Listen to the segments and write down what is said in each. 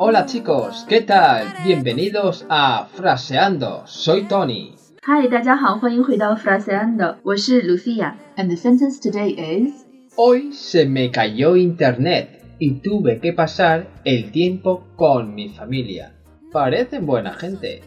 Hola chicos, ¿qué tal? Bienvenidos a Fraseando. Soy Tony. Hi，大家好，欢迎回到 Fraseando，我是 Lucia。And the sentence today is Hoy se me cayó internet y tuve que pasar el tiempo con mi familia. Parecen buena gente.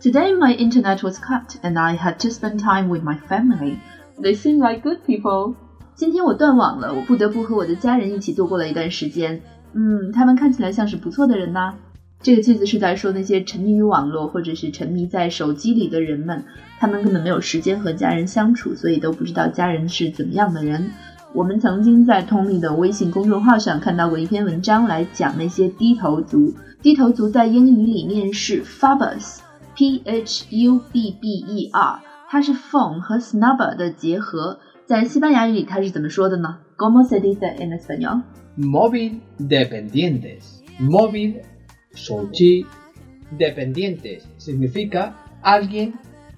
Today my internet was cut and I had to spend time with my family. They seem like good people. 今天我断网了，我不得不和我的家人一起度过了一段时间。 嗯，他们看起来像是不错的人呐。这个句子是在说那些沉迷于网络或者是沉迷在手机里的人们，他们根本没有时间和家人相处，所以都不知道家人是怎么样的人。我们曾经在通力的微信公众号上看到过一篇文章，来讲那些低头族。低头族在英语里面是 phubbers，p h u b b e r，它是 phone 和 snubber 的结合。在西班牙语里，它是怎么说的呢？¿Cómo se dice en español？Móvil dependientes. Móvil Sochi dependientes significa alguien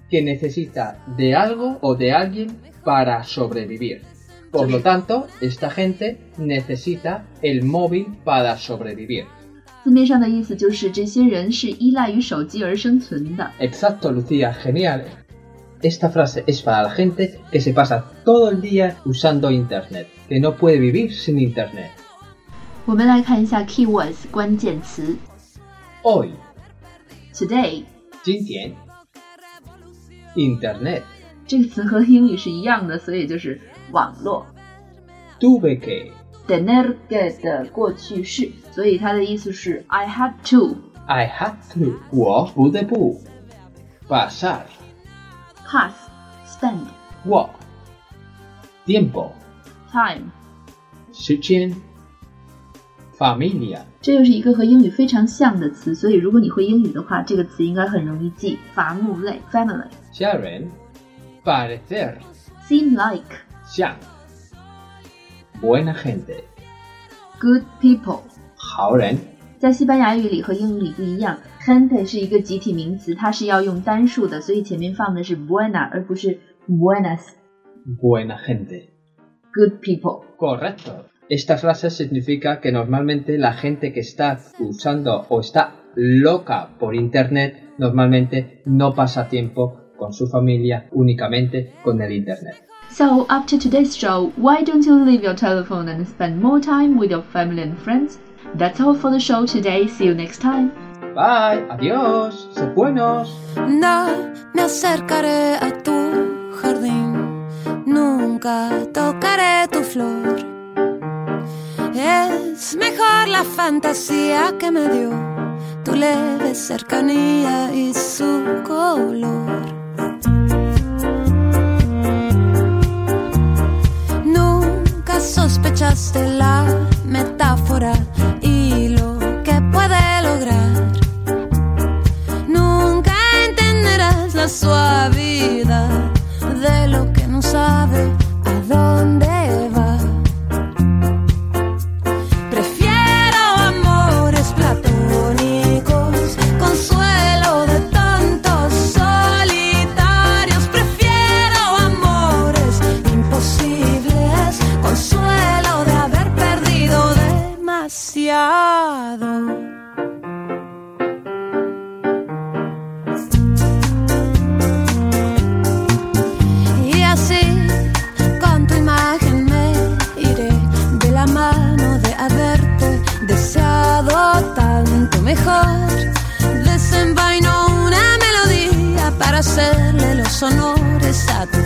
que necesita de algo o de alguien para sobrevivir. Por lo tanto, esta gente necesita el móvil para sobrevivir. Exacto, Lucía, genial. Esta frase es para la gente que se pasa todo el día usando Internet, que no puede vivir sin Internet. 我们来看一下 keywords 关键词。Hoy, today, 今天，Internet 这个词和英语是一样的，所以就是网络。Tuve que tener que 的过去式，所以它的意思是 I had to。I had to，我不得不。Pasar pass spend。我 tiempo time 时间 familia 这又是一个和英语非常像的词，所以如果你会英语的话，这个词应该很容易记。伐木类 family。家人 parecer seem like 像 buena gente good people 好人。在西班牙语里和英语里不一样 ，gente 是一个集体名词，它是要用单数的，所以前面放的是 buena 而不是 buenas。buena gente good people correcto Esta frase significa que normalmente la gente que está usando o está loca por Internet normalmente no pasa tiempo con su familia, únicamente con el Internet. So, after today's show, why don't you leave your telephone and spend more time with your family and friends? That's all for the show today. See you next time. Bye. Adiós. Sed buenos. No me acercaré a tu jardín. Nunca tocaré tu flor. Es mejor la fantasía que me dio tu leve cercanía y su color. Nunca sospechaste la Y así, con tu imagen me iré de la mano de haberte deseado tanto mejor. Desenvaino una melodía para hacerle los honores a tu